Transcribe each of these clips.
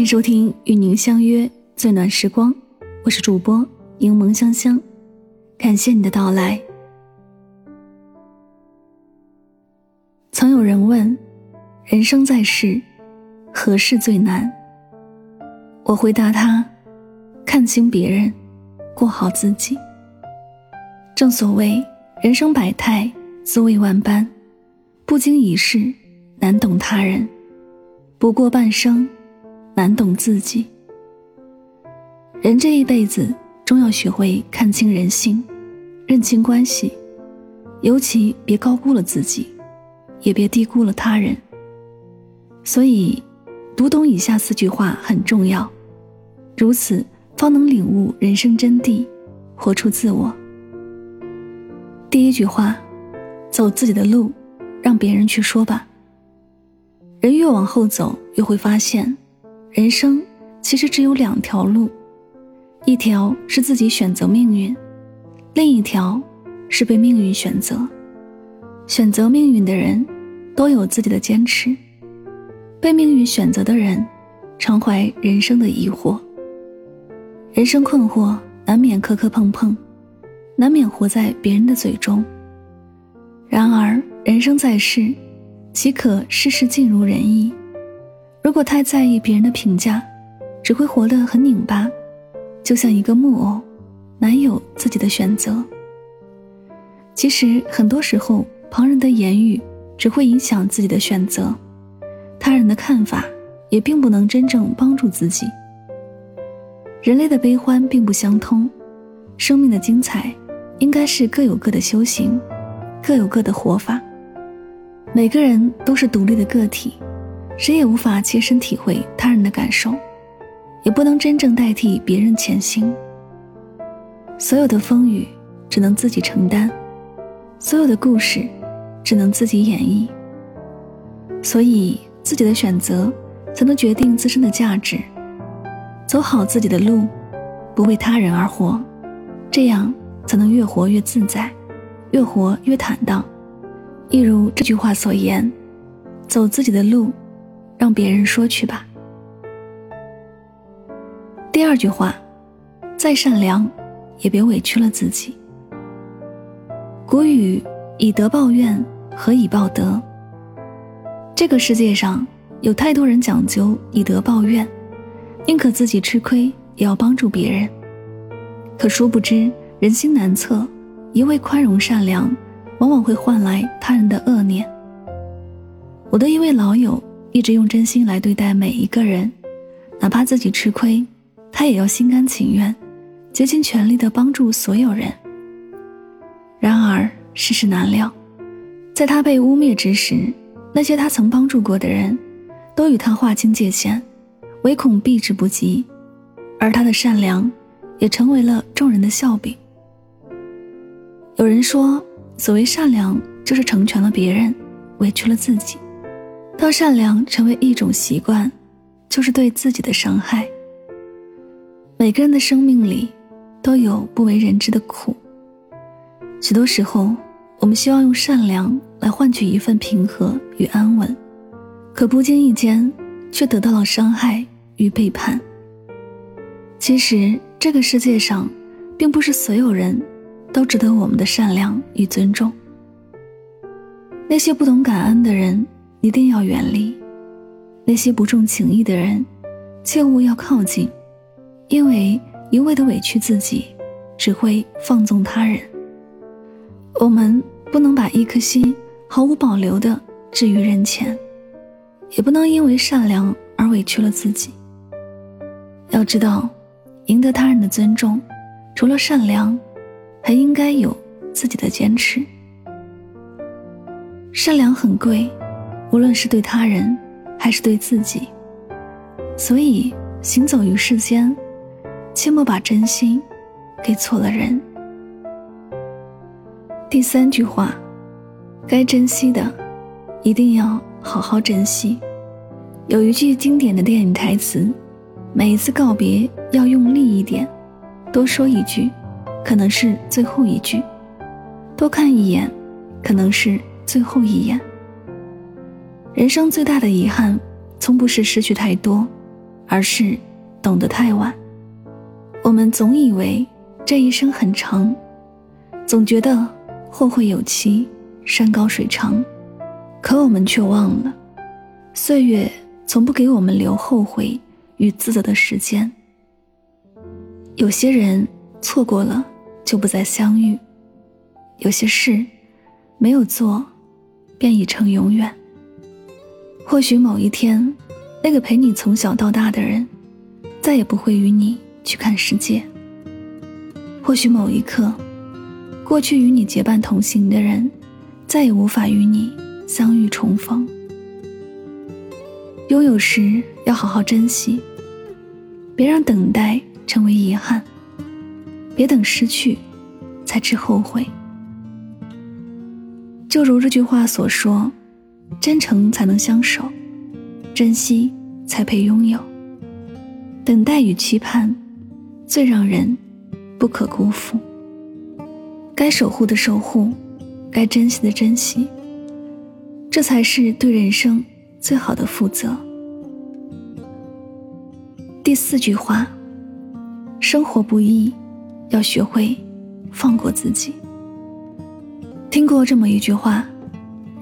欢迎收听与您相约最暖时光，我是主播柠檬香香，感谢你的到来。曾有人问：人生在世，何事最难？我回答他：看清别人，过好自己。正所谓人生百态，滋味万般，不经一事，难懂他人；不过半生。难懂自己。人这一辈子，终要学会看清人性，认清关系，尤其别高估了自己，也别低估了他人。所以，读懂以下四句话很重要，如此方能领悟人生真谛，活出自我。第一句话：走自己的路，让别人去说吧。人越往后走，越会发现。人生其实只有两条路，一条是自己选择命运，另一条是被命运选择。选择命运的人都有自己的坚持，被命运选择的人常怀人生的疑惑。人生困惑难免磕磕碰碰，难免活在别人的嘴中。然而人生在世，岂可事事尽如人意？如果太在意别人的评价，只会活得很拧巴，就像一个木偶，难有自己的选择。其实很多时候，旁人的言语只会影响自己的选择，他人的看法也并不能真正帮助自己。人类的悲欢并不相通，生命的精彩应该是各有各的修行，各有各的活法。每个人都是独立的个体。谁也无法切身体会他人的感受，也不能真正代替别人前行。所有的风雨只能自己承担，所有的故事只能自己演绎。所以，自己的选择才能决定自身的价值。走好自己的路，不为他人而活，这样才能越活越自在，越活越坦荡。一如这句话所言：“走自己的路。”让别人说去吧。第二句话，再善良，也别委屈了自己。古语以德报怨，何以报德？这个世界上有太多人讲究以德报怨，宁可自己吃亏也要帮助别人。可殊不知人心难测，一味宽容善良，往往会换来他人的恶念。我的一位老友。一直用真心来对待每一个人，哪怕自己吃亏，他也要心甘情愿，竭尽全力的帮助所有人。然而世事难料，在他被污蔑之时，那些他曾帮助过的人，都与他划清界限，唯恐避之不及，而他的善良，也成为了众人的笑柄。有人说，所谓善良，就是成全了别人，委屈了自己。当善良成为一种习惯，就是对自己的伤害。每个人的生命里，都有不为人知的苦。许多时候，我们希望用善良来换取一份平和与安稳，可不经意间，却得到了伤害与背叛。其实，这个世界上，并不是所有人都值得我们的善良与尊重。那些不懂感恩的人。一定要远离那些不重情义的人，切勿要靠近，因为一味的委屈自己，只会放纵他人。我们不能把一颗心毫无保留的置于人前，也不能因为善良而委屈了自己。要知道，赢得他人的尊重，除了善良，还应该有自己的坚持。善良很贵。无论是对他人，还是对自己，所以行走于世间，切莫把真心给错了人。第三句话，该珍惜的，一定要好好珍惜。有一句经典的电影台词：每一次告别要用力一点，多说一句，可能是最后一句；多看一眼，可能是最后一眼。人生最大的遗憾，从不是失去太多，而是懂得太晚。我们总以为这一生很长，总觉得后会有期，山高水长，可我们却忘了，岁月从不给我们留后悔与自责的时间。有些人错过了就不再相遇，有些事没有做，便已成永远。或许某一天，那个陪你从小到大的人，再也不会与你去看世界。或许某一刻，过去与你结伴同行的人，再也无法与你相遇重逢。拥有时要好好珍惜，别让等待成为遗憾，别等失去才知后悔。就如这句话所说。真诚才能相守，珍惜才配拥有。等待与期盼，最让人不可辜负。该守护的守护，该珍惜的珍惜，这才是对人生最好的负责。第四句话：生活不易，要学会放过自己。听过这么一句话。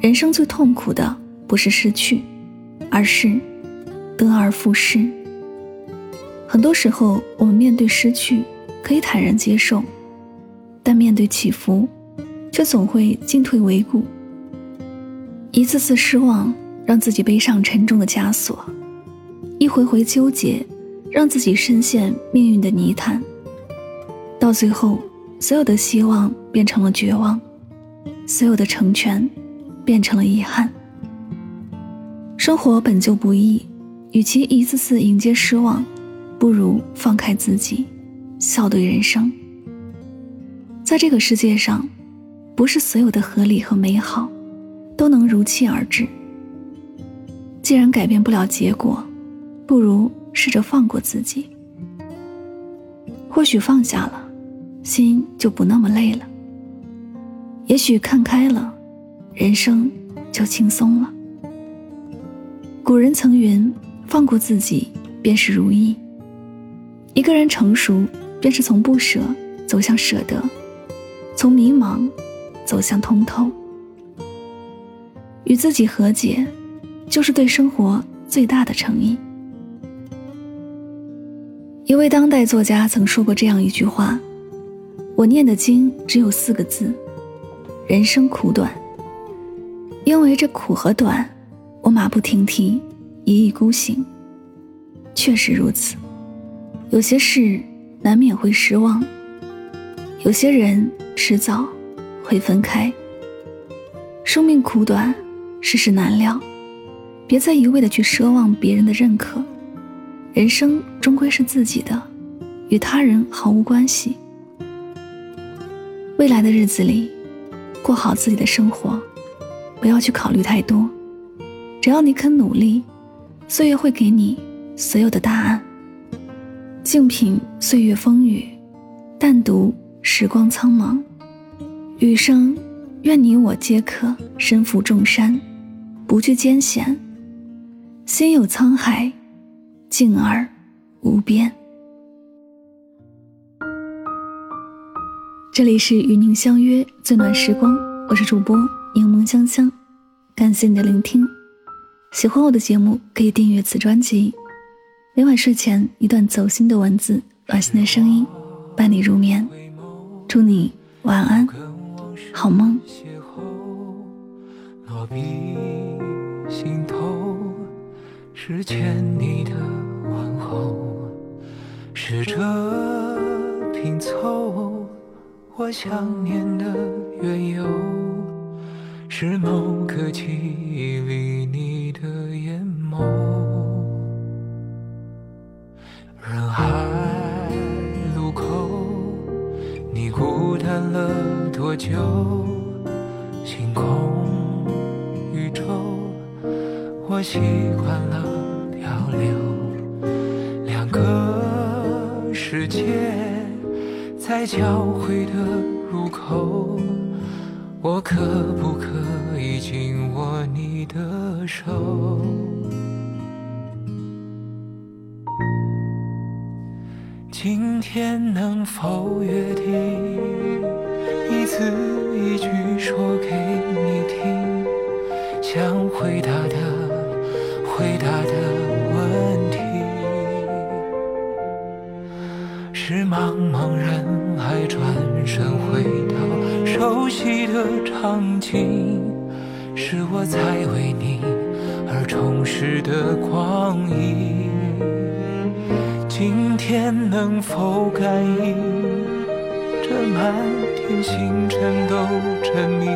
人生最痛苦的不是失去，而是得而复失。很多时候，我们面对失去可以坦然接受，但面对起伏，却总会进退维谷。一次次失望，让自己背上沉重的枷锁；一回回纠结，让自己深陷命运的泥潭。到最后，所有的希望变成了绝望，所有的成全。变成了遗憾。生活本就不易，与其一次次迎接失望，不如放开自己，笑对人生。在这个世界上，不是所有的合理和美好都能如期而至。既然改变不了结果，不如试着放过自己。或许放下了，心就不那么累了。也许看开了。人生就轻松了。古人曾云：“放过自己，便是如意。”一个人成熟，便是从不舍走向舍得，从迷茫走向通透。与自己和解，就是对生活最大的诚意。一位当代作家曾说过这样一句话：“我念的经只有四个字：人生苦短。”因为这苦和短，我马不停蹄，一意孤行。确实如此，有些事难免会失望，有些人迟早会分开。生命苦短，世事难料，别再一味的去奢望别人的认可。人生终归是自己的，与他人毫无关系。未来的日子里，过好自己的生活。不要去考虑太多，只要你肯努力，岁月会给你所有的答案。静品岁月风雨，淡读时光苍茫。余生，愿你我皆可身负重山，不惧艰险，心有沧海，静而无边。这里是与您相约最暖时光，我是主播。柠檬香香，感谢你的聆听。喜欢我的节目，可以订阅此专辑。每晚睡前一段走心的文字，暖心的声音，伴你入眠。祝你晚安，好梦。落笔心头是欠你的问候，试着拼凑我想念的缘由。是某个记忆里你的眼眸，人海路口，你孤单了多久？星空宇宙，我习惯了漂流，两个世界在交汇的入口。我可不可以紧握你的手？今天能否约定，一字一句说给你听，想回答的回答的问题，是茫茫人海转身回到熟悉的场景，是我在为你而充实的光阴。今天能否感应？这满天星辰都证明，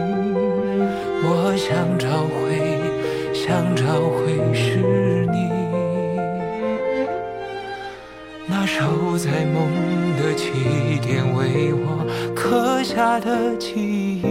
我想找回，想找回是你。守在梦的起点，为我刻下的记忆，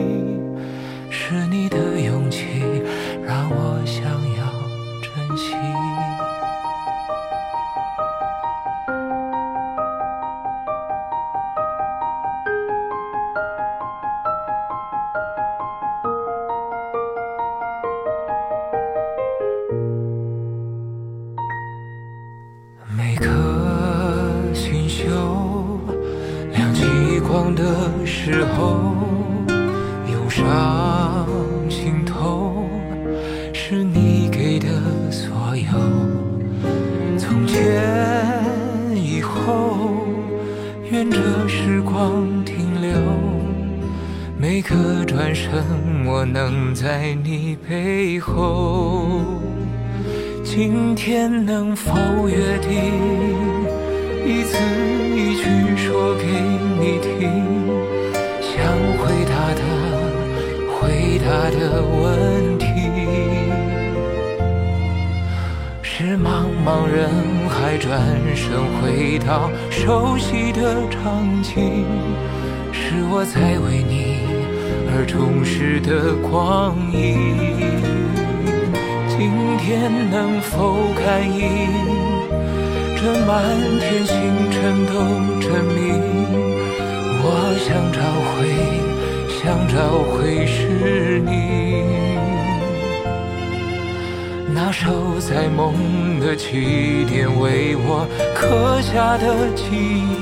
一个转身，我能在你背后。今天能否约定，一字一句说给你听，想回答的回答的问题，是茫茫人海转身回到熟悉的场景，是我在为你而充实的光阴。今天能否感应？这满天星辰都证明，我想找回，想找回是你。那守在梦的起点，为我刻下的记忆，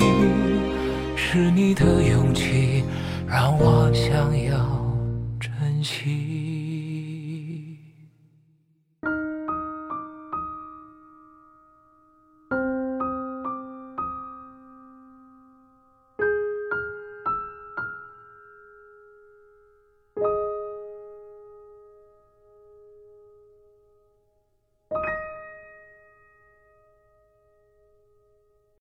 是你的勇气，让我想要珍惜。